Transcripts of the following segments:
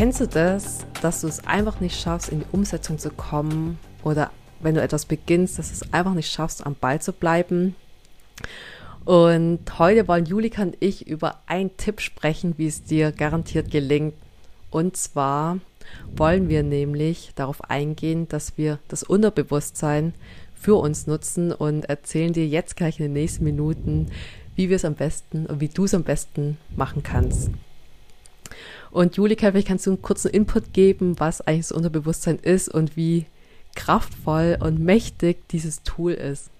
Kennst du das, dass du es einfach nicht schaffst, in die Umsetzung zu kommen oder wenn du etwas beginnst, dass du es einfach nicht schaffst, am Ball zu bleiben? Und heute wollen Julika und ich über einen Tipp sprechen, wie es dir garantiert gelingt. Und zwar wollen wir nämlich darauf eingehen, dass wir das Unterbewusstsein für uns nutzen und erzählen dir jetzt gleich in den nächsten Minuten, wie wir es am besten und wie du es am besten machen kannst. Und Julika, vielleicht kannst du einen kurzen Input geben, was eigentlich das Unterbewusstsein ist und wie kraftvoll und mächtig dieses Tool ist.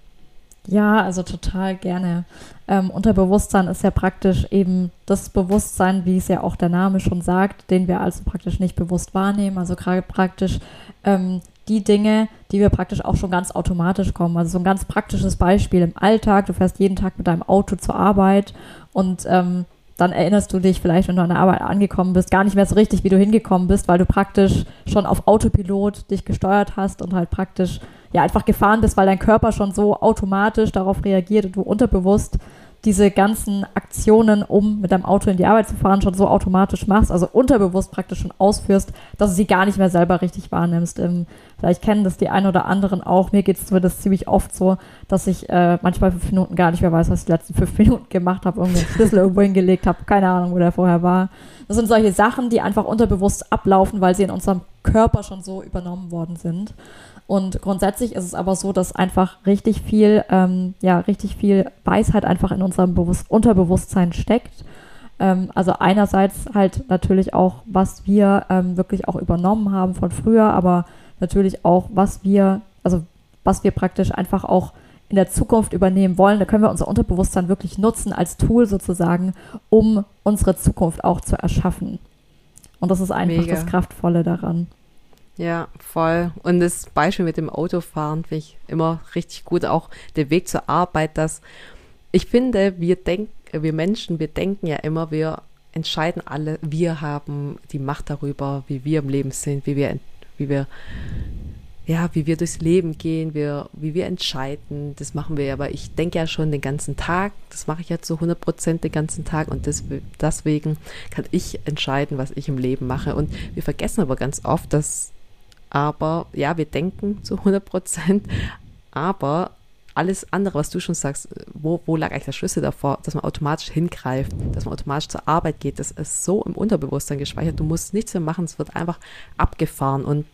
Ja, also total gerne. Ähm, Unterbewusstsein ist ja praktisch eben das Bewusstsein, wie es ja auch der Name schon sagt, den wir also praktisch nicht bewusst wahrnehmen. Also gerade praktisch ähm, die Dinge, die wir praktisch auch schon ganz automatisch kommen. Also so ein ganz praktisches Beispiel im Alltag. Du fährst jeden Tag mit deinem Auto zur Arbeit und ähm, dann erinnerst du dich vielleicht, wenn du an der Arbeit angekommen bist, gar nicht mehr so richtig, wie du hingekommen bist, weil du praktisch schon auf Autopilot dich gesteuert hast und halt praktisch ja einfach gefahren bist, weil dein Körper schon so automatisch darauf reagiert und du unterbewusst diese ganzen Aktionen, um mit deinem Auto in die Arbeit zu fahren, schon so automatisch machst, also unterbewusst praktisch schon ausführst, dass du sie gar nicht mehr selber richtig wahrnimmst. Ähm, vielleicht kennen das die einen oder anderen auch. Mir geht es zumindest ziemlich oft so, dass ich äh, manchmal fünf Minuten gar nicht mehr weiß, was ich die letzten fünf Minuten gemacht habe, irgendwie Schlüssel irgendwo hingelegt habe, keine Ahnung, wo der vorher war. Das sind solche Sachen, die einfach unterbewusst ablaufen, weil sie in unserem Körper schon so übernommen worden sind. Und grundsätzlich ist es aber so, dass einfach richtig viel, ähm, ja, richtig viel Weisheit einfach in unserem Bewusst Unterbewusstsein steckt. Ähm, also einerseits halt natürlich auch, was wir ähm, wirklich auch übernommen haben von früher, aber natürlich auch, was wir, also was wir praktisch einfach auch in der Zukunft übernehmen wollen. Da können wir unser Unterbewusstsein wirklich nutzen als Tool sozusagen, um unsere Zukunft auch zu erschaffen. Und das ist einfach Mega. das Kraftvolle daran. Ja, voll. Und das Beispiel mit dem Autofahren finde ich immer richtig gut. Auch der Weg zur Arbeit, dass ich finde, wir denken, wir Menschen, wir denken ja immer, wir entscheiden alle, wir haben die Macht darüber, wie wir im Leben sind, wie wir, wie wir, ja, wie wir durchs Leben gehen, wir, wie wir entscheiden. Das machen wir ja, aber ich denke ja schon den ganzen Tag. Das mache ich ja zu 100 Prozent den ganzen Tag und das, deswegen kann ich entscheiden, was ich im Leben mache. Und wir vergessen aber ganz oft, dass aber ja, wir denken zu 100 Prozent, aber alles andere, was du schon sagst, wo, wo lag eigentlich der Schlüssel davor, dass man automatisch hingreift, dass man automatisch zur Arbeit geht, das ist so im Unterbewusstsein gespeichert. Du musst nichts mehr machen, es wird einfach abgefahren. Und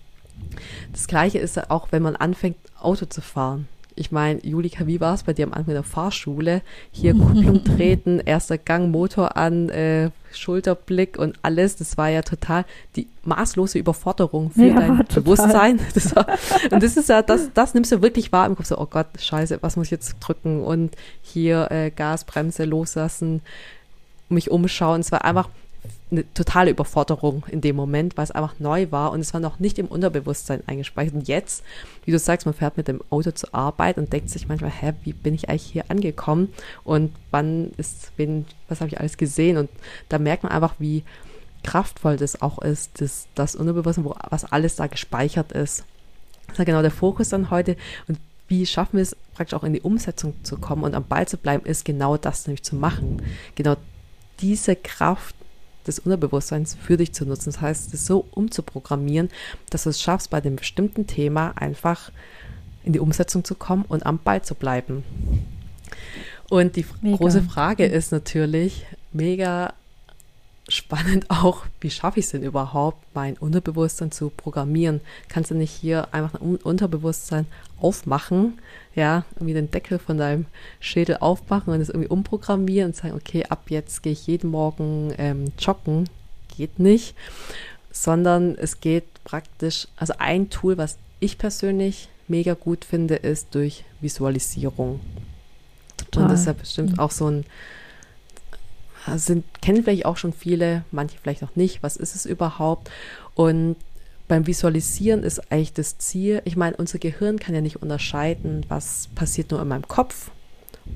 das Gleiche ist auch, wenn man anfängt, Auto zu fahren. Ich meine, Julika, wie war es bei dir am Anfang der Fahrschule? Hier Kupplung treten, erster Gang, Motor an, äh, Schulterblick und alles. Das war ja total die maßlose Überforderung für ja, dein total. Bewusstsein. Das war, und das ist ja, das, das nimmst du wirklich wahr im Kopf. So, oh Gott, scheiße, was muss ich jetzt drücken? Und hier äh, Gasbremse loslassen, mich umschauen. Es war einfach eine totale Überforderung in dem Moment, weil es einfach neu war und es war noch nicht im Unterbewusstsein eingespeichert. Und jetzt, wie du sagst, man fährt mit dem Auto zur Arbeit und denkt sich manchmal, hä, wie bin ich eigentlich hier angekommen und wann ist, wen, was habe ich alles gesehen? Und da merkt man einfach, wie kraftvoll das auch ist, das, das Unterbewusstsein, wo, was alles da gespeichert ist. Das ist ja genau der Fokus dann heute. Und wie schaffen wir es praktisch auch in die Umsetzung zu kommen und am Ball zu bleiben, ist genau das nämlich zu machen. Genau diese Kraft des Unterbewusstseins für dich zu nutzen. Das heißt, es so umzuprogrammieren, dass du es schaffst, bei dem bestimmten Thema einfach in die Umsetzung zu kommen und am Ball zu bleiben. Und die mega. große Frage ist natürlich, mega spannend auch, wie schaffe ich es denn überhaupt, mein Unterbewusstsein zu programmieren? Kannst du nicht hier einfach ein Unterbewusstsein aufmachen, ja, irgendwie den Deckel von deinem Schädel aufmachen und es irgendwie umprogrammieren und sagen, okay, ab jetzt gehe ich jeden Morgen ähm, joggen. Geht nicht, sondern es geht praktisch, also ein Tool, was ich persönlich mega gut finde, ist durch Visualisierung. Total. Und das ist ja bestimmt mhm. auch so ein sind, kennen vielleicht auch schon viele, manche vielleicht noch nicht. Was ist es überhaupt? Und beim Visualisieren ist eigentlich das Ziel, ich meine, unser Gehirn kann ja nicht unterscheiden, was passiert nur in meinem Kopf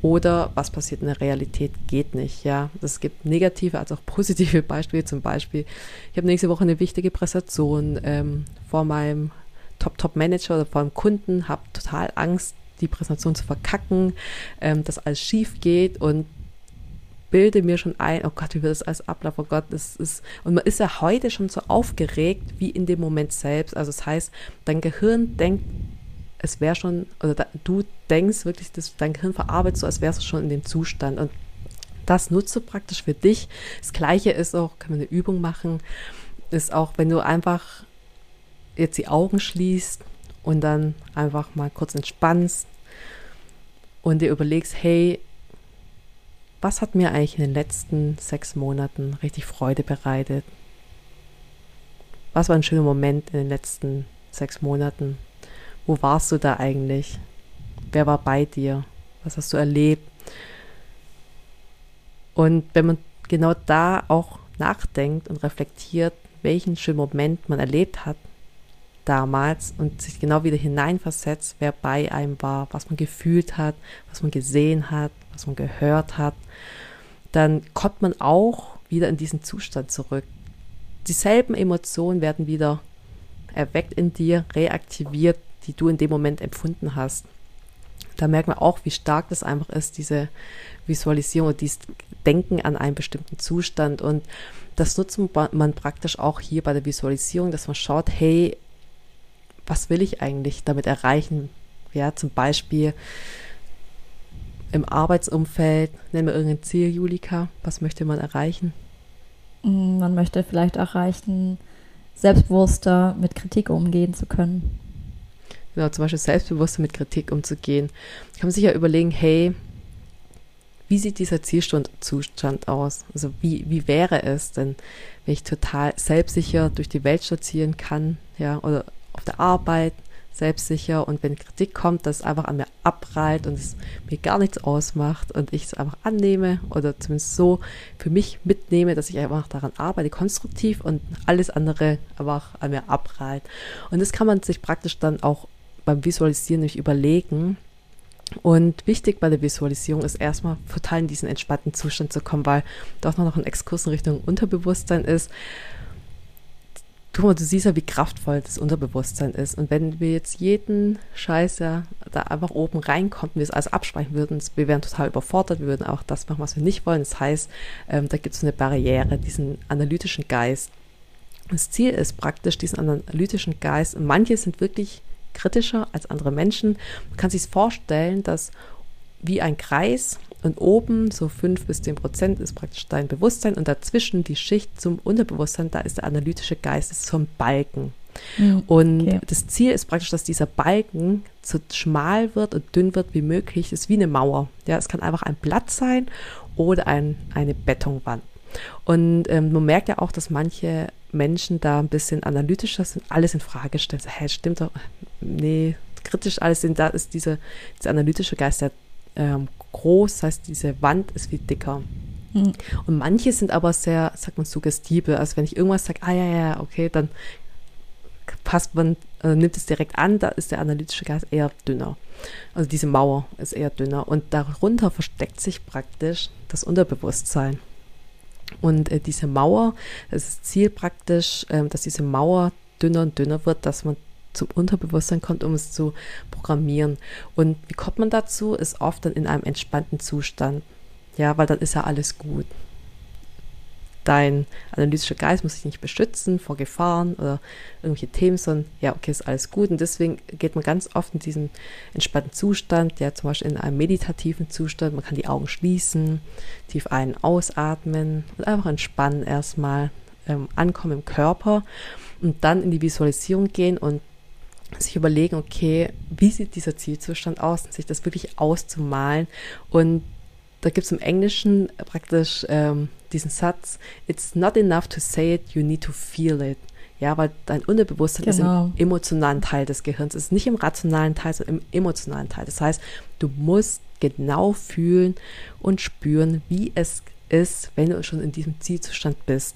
oder was passiert in der Realität, geht nicht. Ja, es gibt negative als auch positive Beispiele. Zum Beispiel, ich habe nächste Woche eine wichtige Präsentation ähm, vor meinem Top-Top-Manager oder vor einem Kunden, habe total Angst, die Präsentation zu verkacken, ähm, dass alles schief geht und bilde mir schon ein, oh Gott, wie wird das alles ablaufen, oh Gott, das ist, und man ist ja heute schon so aufgeregt wie in dem Moment selbst. Also das heißt, dein Gehirn denkt, es wäre schon, oder da, du denkst wirklich, dass dein Gehirn verarbeitet so, als wärst du schon in dem Zustand. Und das nutze praktisch für dich. Das Gleiche ist auch, kann man eine Übung machen, ist auch, wenn du einfach jetzt die Augen schließt und dann einfach mal kurz entspannst und dir überlegst, hey, was hat mir eigentlich in den letzten sechs Monaten richtig Freude bereitet? Was war ein schöner Moment in den letzten sechs Monaten? Wo warst du da eigentlich? Wer war bei dir? Was hast du erlebt? Und wenn man genau da auch nachdenkt und reflektiert, welchen schönen Moment man erlebt hat damals und sich genau wieder hineinversetzt, wer bei einem war, was man gefühlt hat, was man gesehen hat, was man gehört hat, dann kommt man auch wieder in diesen Zustand zurück. Dieselben Emotionen werden wieder erweckt in dir, reaktiviert, die du in dem Moment empfunden hast. Da merkt man auch, wie stark das einfach ist, diese Visualisierung und dieses Denken an einen bestimmten Zustand. Und das nutzt man praktisch auch hier bei der Visualisierung, dass man schaut, hey, was will ich eigentlich damit erreichen? Ja, zum Beispiel im Arbeitsumfeld, nennen wir irgendein Ziel, Julika, was möchte man erreichen? Mm, man möchte vielleicht erreichen, selbstbewusster mit Kritik umgehen zu können. Genau, zum Beispiel selbstbewusster mit Kritik umzugehen. Kann man sich ja überlegen, hey, wie sieht dieser Zielzustand aus? Also wie, wie wäre es denn, wenn ich total selbstsicher durch die Welt spazieren kann, ja, oder auf der Arbeit, selbstsicher und wenn Kritik kommt, das einfach an mir abprallt und es mir gar nichts ausmacht und ich es einfach annehme oder zumindest so für mich mitnehme, dass ich einfach daran arbeite, konstruktiv und alles andere einfach an mir abprallt. Und das kann man sich praktisch dann auch beim Visualisieren nicht überlegen. Und wichtig bei der Visualisierung ist erstmal total in diesen entspannten Zustand zu kommen, weil doch noch ein Exkurs in Richtung Unterbewusstsein ist. Guck mal, du siehst ja, wie kraftvoll das Unterbewusstsein ist. Und wenn wir jetzt jeden Scheiß ja da einfach oben reinkommen, wir es alles absprechen würden, wir wären total überfordert, wir würden auch das machen, was wir nicht wollen. Das heißt, ähm, da gibt es eine Barriere, diesen analytischen Geist. Das Ziel ist praktisch, diesen analytischen Geist, manche sind wirklich kritischer als andere Menschen. Man kann sich vorstellen, dass wie ein Kreis und oben so fünf bis zehn Prozent ist praktisch dein Bewusstsein und dazwischen die Schicht zum Unterbewusstsein, da ist der analytische Geist, ist ein Balken. Mhm, und okay. das Ziel ist praktisch, dass dieser Balken so schmal wird und dünn wird wie möglich. Das ist wie eine Mauer. Ja, es kann einfach ein Blatt sein oder ein, eine Betonwand. Und ähm, man merkt ja auch, dass manche Menschen da ein bisschen analytischer sind, alles in Frage stellen. So, hä, stimmt doch, nee, kritisch alles sind, da ist dieser, dieser analytische Geist sehr ähm, groß, das heißt, diese Wand ist viel dicker. Mhm. Und manche sind aber sehr, sagt man, suggestibel. Also wenn ich irgendwas sage, ah ja, ja, okay, dann passt man, äh, nimmt es direkt an, da ist der analytische Geist eher dünner. Also diese Mauer ist eher dünner. Und darunter versteckt sich praktisch das Unterbewusstsein. Und äh, diese Mauer, das ist Ziel praktisch, äh, dass diese Mauer dünner und dünner wird, dass man zum Unterbewusstsein kommt, um es zu programmieren. Und wie kommt man dazu? Ist oft dann in einem entspannten Zustand. Ja, weil dann ist ja alles gut. Dein analytischer Geist muss sich nicht beschützen vor Gefahren oder irgendwelche Themen, sondern ja, okay, ist alles gut. Und deswegen geht man ganz oft in diesen entspannten Zustand, ja, zum Beispiel in einem meditativen Zustand. Man kann die Augen schließen, tief ein- ausatmen und einfach entspannen erstmal, ähm, ankommen im Körper und dann in die Visualisierung gehen und sich überlegen, okay, wie sieht dieser Zielzustand aus und sich das wirklich auszumalen. Und da gibt es im Englischen praktisch ähm, diesen Satz, it's not enough to say it, you need to feel it. Ja, weil dein Unterbewusstsein genau. ist im genau. emotionalen Teil des Gehirns, es ist nicht im rationalen Teil, sondern im emotionalen Teil. Das heißt, du musst genau fühlen und spüren, wie es ist, wenn du schon in diesem Zielzustand bist.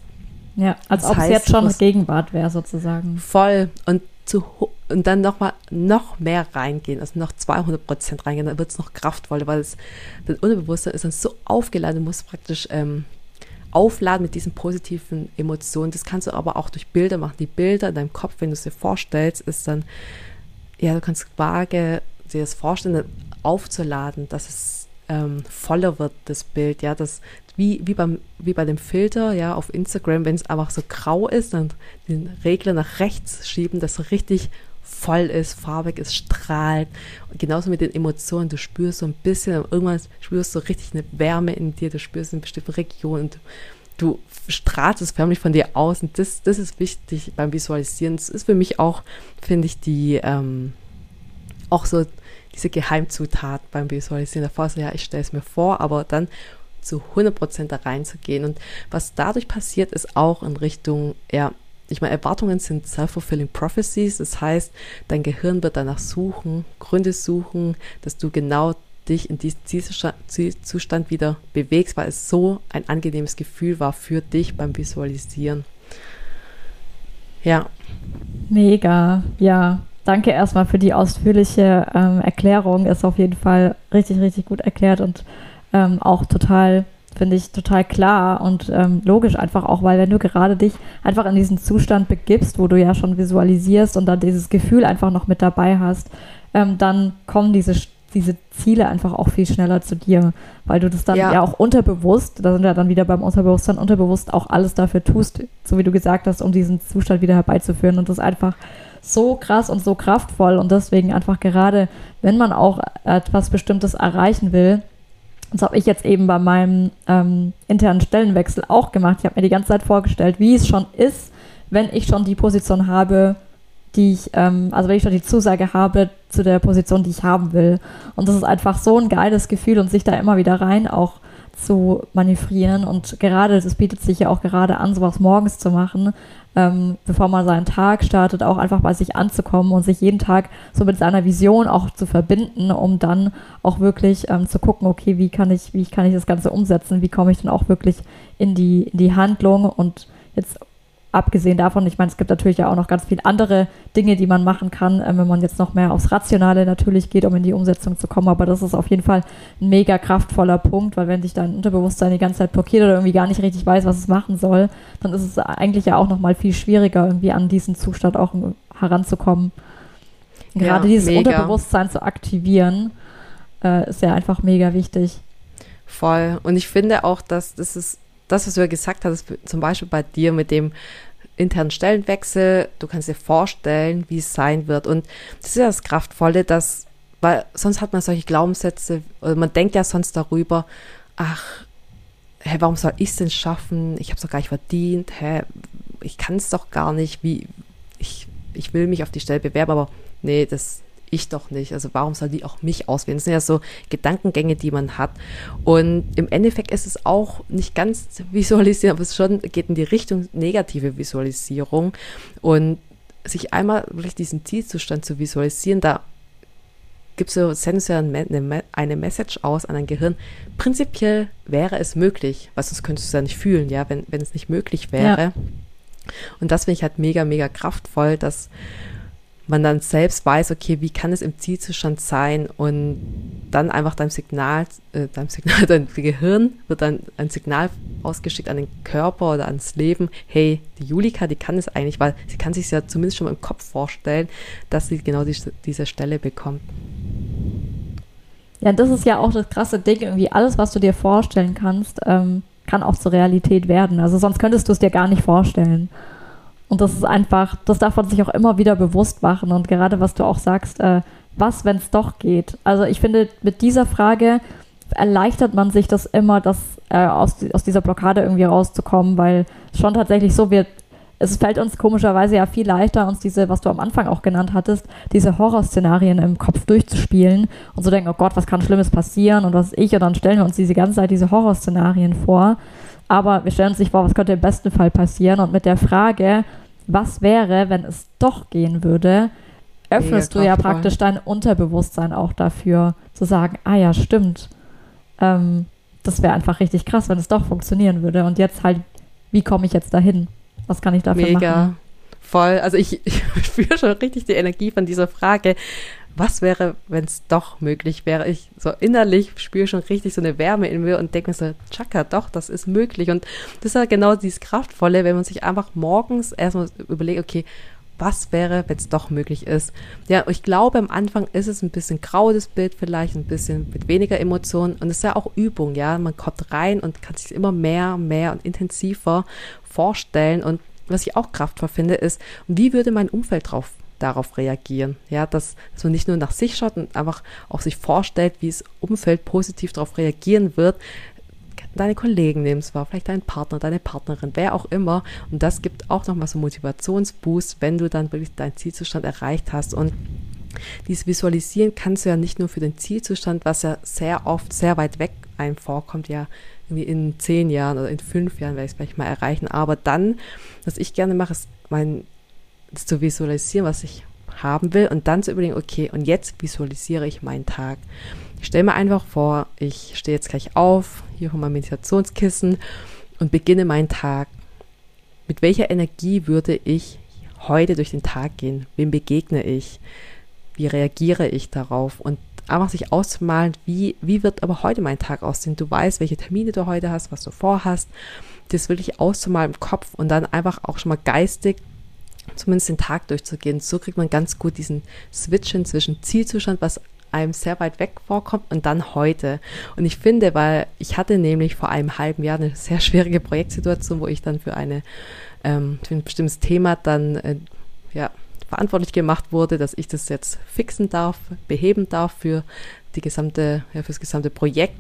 Ja, als das ob heißt, es jetzt schon Gegenwart wäre sozusagen. Voll. Und, zu, und dann nochmal noch mehr reingehen, also noch 200 Prozent reingehen, dann wird es noch kraftvoller, weil es, das Unterbewusstsein ist dann so aufgeladen, du musst praktisch ähm, aufladen mit diesen positiven Emotionen. Das kannst du aber auch durch Bilder machen. Die Bilder in deinem Kopf, wenn du es dir vorstellst, ist dann, ja, du kannst vage dir das vorstellen, aufzuladen, dass es ähm, voller wird, das Bild, ja, das wie, wie, beim, wie bei dem Filter, ja, auf Instagram, wenn es einfach so grau ist, dann den Regler nach rechts schieben, dass es richtig voll ist, farbig ist, strahlt. Und genauso mit den Emotionen, du spürst so ein bisschen, irgendwann spürst du richtig eine Wärme in dir, du spürst in bestimmten Regionen und du strahlst es förmlich von dir aus und das, das ist wichtig beim Visualisieren. Das ist für mich auch, finde ich, die, ähm, auch so diese Geheimzutat beim Visualisieren. Davor so, ja, ich stelle es mir vor, aber dann zu 100% da reinzugehen. Und was dadurch passiert, ist auch in Richtung, ja, ich meine, Erwartungen sind self-fulfilling prophecies. Das heißt, dein Gehirn wird danach suchen, Gründe suchen, dass du genau dich in diesen Zielzustand wieder bewegst, weil es so ein angenehmes Gefühl war für dich beim Visualisieren. Ja. Mega, ja. Danke erstmal für die ausführliche ähm, Erklärung. Ist auf jeden Fall richtig, richtig gut erklärt und ähm, auch total, finde ich, total klar und ähm, logisch einfach auch, weil wenn du gerade dich einfach in diesen Zustand begibst, wo du ja schon visualisierst und dann dieses Gefühl einfach noch mit dabei hast, ähm, dann kommen diese diese Ziele einfach auch viel schneller zu dir, weil du das dann ja. ja. auch unterbewusst, da sind wir dann wieder beim Unterbewusstsein, unterbewusst auch alles dafür tust, so wie du gesagt hast, um diesen Zustand wieder herbeizuführen und das einfach so krass und so kraftvoll und deswegen einfach gerade, wenn man auch etwas Bestimmtes erreichen will, das habe ich jetzt eben bei meinem ähm, internen Stellenwechsel auch gemacht. Ich habe mir die ganze Zeit vorgestellt, wie es schon ist, wenn ich schon die Position habe, die ich, ähm, also wenn ich schon die Zusage habe zu der Position, die ich haben will. Und das ist einfach so ein geiles Gefühl und sich da immer wieder rein auch zu manövrieren. Und gerade, das bietet sich ja auch gerade an, sowas morgens zu machen, ähm, bevor man seinen Tag startet, auch einfach bei sich anzukommen und sich jeden Tag so mit seiner Vision auch zu verbinden, um dann auch wirklich ähm, zu gucken, okay, wie kann ich, wie kann ich das Ganze umsetzen, wie komme ich dann auch wirklich in die, in die Handlung? Und jetzt abgesehen davon, ich meine, es gibt natürlich ja auch noch ganz viele andere Dinge, die man machen kann, äh, wenn man jetzt noch mehr aufs Rationale natürlich geht, um in die Umsetzung zu kommen. Aber das ist auf jeden Fall ein mega kraftvoller Punkt, weil wenn sich dein Unterbewusstsein die ganze Zeit blockiert oder irgendwie gar nicht richtig weiß, was es machen soll, dann ist es eigentlich ja auch noch mal viel schwieriger, irgendwie an diesen Zustand auch heranzukommen. Gerade ja, dieses mega. Unterbewusstsein zu aktivieren, äh, ist ja einfach mega wichtig. Voll. Und ich finde auch, dass das ist das, was du ja gesagt hast, zum Beispiel bei dir mit dem internen Stellenwechsel, du kannst dir vorstellen, wie es sein wird. Und das ist ja das Kraftvolle, dass, weil sonst hat man solche Glaubenssätze, oder man denkt ja sonst darüber, ach, hä, warum soll ich es denn schaffen? Ich habe es doch gar nicht verdient, hä, ich kann es doch gar nicht, wie, ich, ich will mich auf die Stelle bewerben, aber nee, das ich doch nicht. Also warum soll die auch mich auswählen? Das sind ja so Gedankengänge, die man hat. Und im Endeffekt ist es auch nicht ganz visualisieren, aber es schon geht in die Richtung negative Visualisierung. Und sich einmal wirklich diesen Zielzustand zu visualisieren, da gibt es so, ja eine Message aus an dein Gehirn. Prinzipiell wäre es möglich, weil sonst könntest du es ja nicht fühlen, ja, wenn, wenn es nicht möglich wäre. Ja. Und das finde ich halt mega, mega kraftvoll, dass man dann selbst weiß, okay, wie kann es im Zielzustand sein und dann einfach dein Signal, äh, dein Signal, dein Gehirn wird dann ein Signal ausgeschickt an den Körper oder ans Leben, hey, die Julika, die kann es eigentlich, weil sie kann sich ja zumindest schon mal im Kopf vorstellen, dass sie genau die, diese Stelle bekommt. Ja, das ist ja auch das krasse Ding, irgendwie alles, was du dir vorstellen kannst, ähm, kann auch zur Realität werden. Also sonst könntest du es dir gar nicht vorstellen. Und das ist einfach, das darf man sich auch immer wieder bewusst machen. Und gerade was du auch sagst, äh, was, wenn es doch geht? Also ich finde, mit dieser Frage erleichtert man sich das immer, das äh, aus, aus dieser Blockade irgendwie rauszukommen, weil schon tatsächlich so wird, es fällt uns komischerweise ja viel leichter, uns diese, was du am Anfang auch genannt hattest, diese Horrorszenarien im Kopf durchzuspielen und so denken, oh Gott, was kann Schlimmes passieren und was ich, und dann stellen wir uns diese ganze Zeit diese Horrorszenarien vor. Aber wir stellen uns nicht vor, was könnte im besten Fall passieren. Und mit der Frage, was wäre, wenn es doch gehen würde, öffnest du ja praktisch dein Unterbewusstsein auch dafür, zu sagen, ah ja, stimmt. Ähm, das wäre einfach richtig krass, wenn es doch funktionieren würde. Und jetzt halt, wie komme ich jetzt dahin? Was kann ich dafür Mega. machen? Voll. Also ich, ich spüre schon richtig die Energie von dieser Frage. Was wäre, wenn es doch möglich wäre? Ich so innerlich spüre schon richtig so eine Wärme in mir und denke mir so, Chaka, doch, das ist möglich. Und das ist ja genau dieses Kraftvolle, wenn man sich einfach morgens erstmal überlegt, okay, was wäre, wenn es doch möglich ist. Ja, ich glaube, am Anfang ist es ein bisschen grau, das Bild vielleicht, ein bisschen mit weniger Emotionen. Und es ist ja auch Übung, ja. Man kommt rein und kann sich immer mehr, mehr und intensiver vorstellen. Und was ich auch kraftvoll finde, ist, wie würde mein Umfeld drauf darauf reagieren. Ja, dass, dass man nicht nur nach sich schaut und einfach auch sich vorstellt, wie das Umfeld positiv darauf reagieren wird, deine Kollegen nehmen es wahr, vielleicht dein Partner, deine Partnerin, wer auch immer. Und das gibt auch nochmal so einen Motivationsboost, wenn du dann wirklich deinen Zielzustand erreicht hast. Und dieses Visualisieren kannst du ja nicht nur für den Zielzustand, was ja sehr oft sehr weit weg einem vorkommt, ja in zehn Jahren oder in fünf Jahren werde ich es vielleicht mal erreichen. Aber dann, was ich gerne mache, ist mein, zu visualisieren, was ich haben will und dann zu überlegen, okay, und jetzt visualisiere ich meinen Tag. Ich stelle mir einfach vor, ich stehe jetzt gleich auf, hier auf mein Meditationskissen und beginne meinen Tag. Mit welcher Energie würde ich heute durch den Tag gehen? Wem begegne ich? Wie reagiere ich darauf? Und einfach sich auszumalen, wie, wie wird aber heute mein Tag aussehen? Du weißt, welche Termine du heute hast, was du vorhast. Das wirklich auszumalen im Kopf und dann einfach auch schon mal geistig zumindest den Tag durchzugehen. So kriegt man ganz gut diesen Switchen zwischen Zielzustand, was einem sehr weit weg vorkommt und dann heute. Und ich finde, weil ich hatte nämlich vor einem halben Jahr eine sehr schwierige Projektsituation, wo ich dann für eine ähm, für ein bestimmtes Thema dann äh, ja verantwortlich gemacht wurde, dass ich das jetzt fixen darf, beheben darf für die gesamte, ja, für das gesamte Projekt.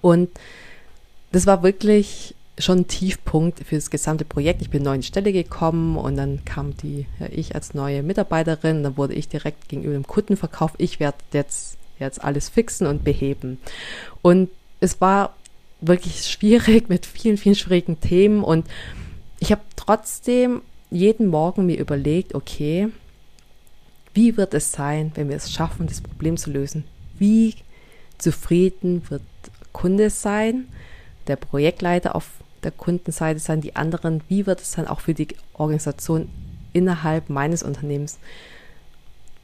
Und das war wirklich schon ein Tiefpunkt für das gesamte Projekt. Ich bin neu in die Stelle gekommen und dann kam die, ja, ich als neue Mitarbeiterin, dann wurde ich direkt gegenüber dem Kunden verkauft. Ich werde jetzt, jetzt alles fixen und beheben. Und es war wirklich schwierig mit vielen, vielen schwierigen Themen und ich habe trotzdem jeden Morgen mir überlegt, okay, wie wird es sein, wenn wir es schaffen, das Problem zu lösen? Wie zufrieden wird Kunde sein, der Projektleiter auf der Kundenseite sein, die anderen, wie wird es dann auch für die Organisation innerhalb meines Unternehmens?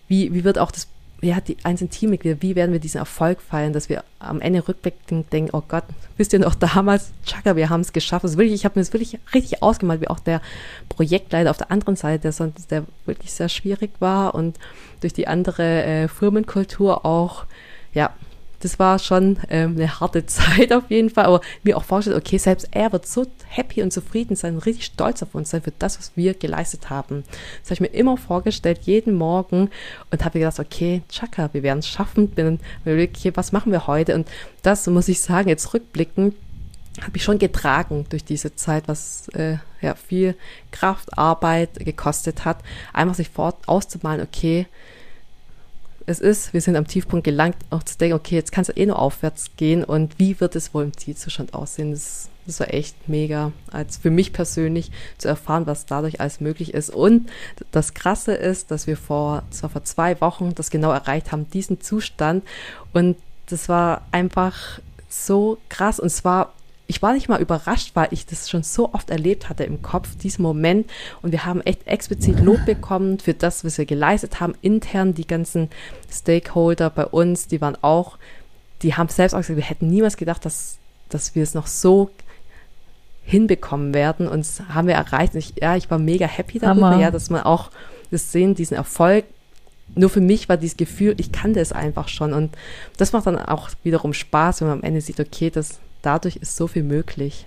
Wie, wie wird auch das, ja, die einzelnen Teammitglieder, wie werden wir diesen Erfolg feiern, dass wir am Ende rückblickend denken, oh Gott, wisst ihr noch damals, Chaka, wir haben es geschafft. Also wirklich, ich habe mir das wirklich richtig ausgemalt, wie auch der Projektleiter auf der anderen Seite, der, sonst, der wirklich sehr schwierig war und durch die andere äh, Firmenkultur auch, ja, das war schon ähm, eine harte Zeit auf jeden Fall, aber mir auch vorgestellt, okay, selbst er wird so happy und zufrieden sein richtig stolz auf uns sein für das, was wir geleistet haben. Das habe ich mir immer vorgestellt, jeden Morgen und habe gedacht, okay, Chaka, wir werden es schaffen, bin okay, was machen wir heute? Und das muss ich sagen, jetzt rückblickend, habe ich schon getragen durch diese Zeit, was äh, ja viel Kraft, Arbeit gekostet hat, einfach sich fort auszumalen, okay, es ist, wir sind am Tiefpunkt gelangt, auch zu denken, okay, jetzt kann es eh nur aufwärts gehen und wie wird es wohl im Zielzustand aussehen? Das, das war echt mega, als für mich persönlich zu erfahren, was dadurch alles möglich ist. Und das Krasse ist, dass wir vor, zwar vor zwei Wochen das genau erreicht haben, diesen Zustand. Und das war einfach so krass. Und zwar ich war nicht mal überrascht, weil ich das schon so oft erlebt hatte im Kopf, diesen Moment. Und wir haben echt explizit Lob bekommen für das, was wir geleistet haben. Intern die ganzen Stakeholder bei uns, die waren auch, die haben selbst auch gesagt, wir hätten niemals gedacht, dass, dass wir es noch so hinbekommen werden. Und das haben wir erreicht. Ich, ja, ich war mega happy darüber, ja, dass man auch das sehen, diesen Erfolg nur für mich war dieses Gefühl, ich kannte es einfach schon. Und das macht dann auch wiederum Spaß, wenn man am Ende sieht, okay, das, dadurch ist so viel möglich.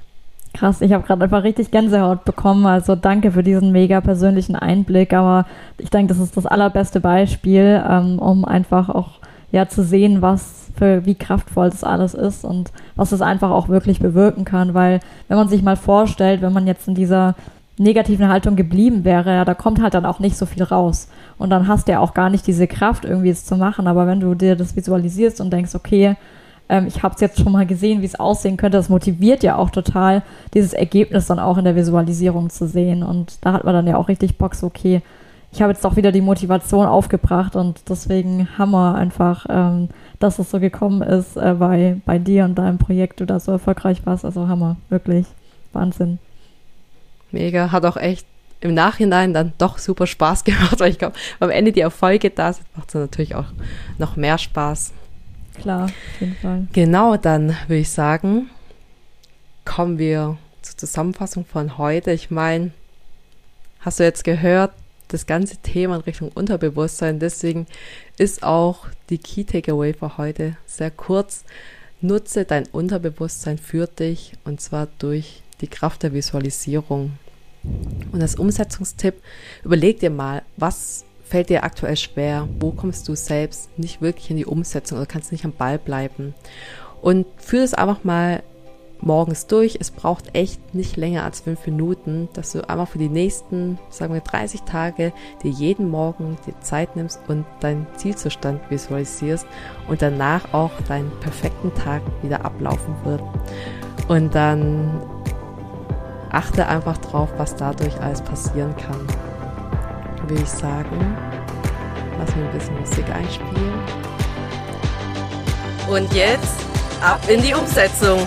Krass, ich habe gerade einfach richtig Gänsehaut bekommen. Also danke für diesen mega persönlichen Einblick. Aber ich denke, das ist das allerbeste Beispiel, ähm, um einfach auch ja zu sehen, was für wie kraftvoll das alles ist und was es einfach auch wirklich bewirken kann. Weil wenn man sich mal vorstellt, wenn man jetzt in dieser negativen Haltung geblieben wäre, ja, da kommt halt dann auch nicht so viel raus. Und dann hast du ja auch gar nicht diese Kraft, irgendwie es zu machen. Aber wenn du dir das visualisierst und denkst, okay, ähm, ich habe es jetzt schon mal gesehen, wie es aussehen könnte. Das motiviert ja auch total, dieses Ergebnis dann auch in der Visualisierung zu sehen. Und da hat man dann ja auch richtig Bock, so, okay, ich habe jetzt auch wieder die Motivation aufgebracht und deswegen Hammer einfach, ähm, dass es so gekommen ist äh, bei, bei dir und deinem Projekt, du da so erfolgreich warst. Also Hammer, wirklich Wahnsinn. Mega, hat auch echt im Nachhinein dann doch super Spaß gemacht, weil ich glaube, am Ende die Erfolge da sind, macht es natürlich auch noch mehr Spaß. Klar, auf jeden Fall. Genau, dann würde ich sagen, kommen wir zur Zusammenfassung von heute. Ich meine, hast du jetzt gehört, das ganze Thema in Richtung Unterbewusstsein. Deswegen ist auch die Key Takeaway für heute sehr kurz. Nutze dein Unterbewusstsein für dich und zwar durch die Kraft der Visualisierung. Und als Umsetzungstipp, überleg dir mal, was fällt dir aktuell schwer? Wo kommst du selbst nicht wirklich in die Umsetzung oder kannst nicht am Ball bleiben? Und führe es einfach mal morgens durch. Es braucht echt nicht länger als fünf Minuten, dass du einfach für die nächsten, sagen wir 30 Tage, dir jeden Morgen die Zeit nimmst und deinen Zielzustand visualisierst und danach auch deinen perfekten Tag wieder ablaufen wird. Und dann achte einfach drauf, was dadurch alles passieren kann. Würde ich sagen, lass mir ein bisschen Musik einspielen. Und jetzt ab in die Umsetzung.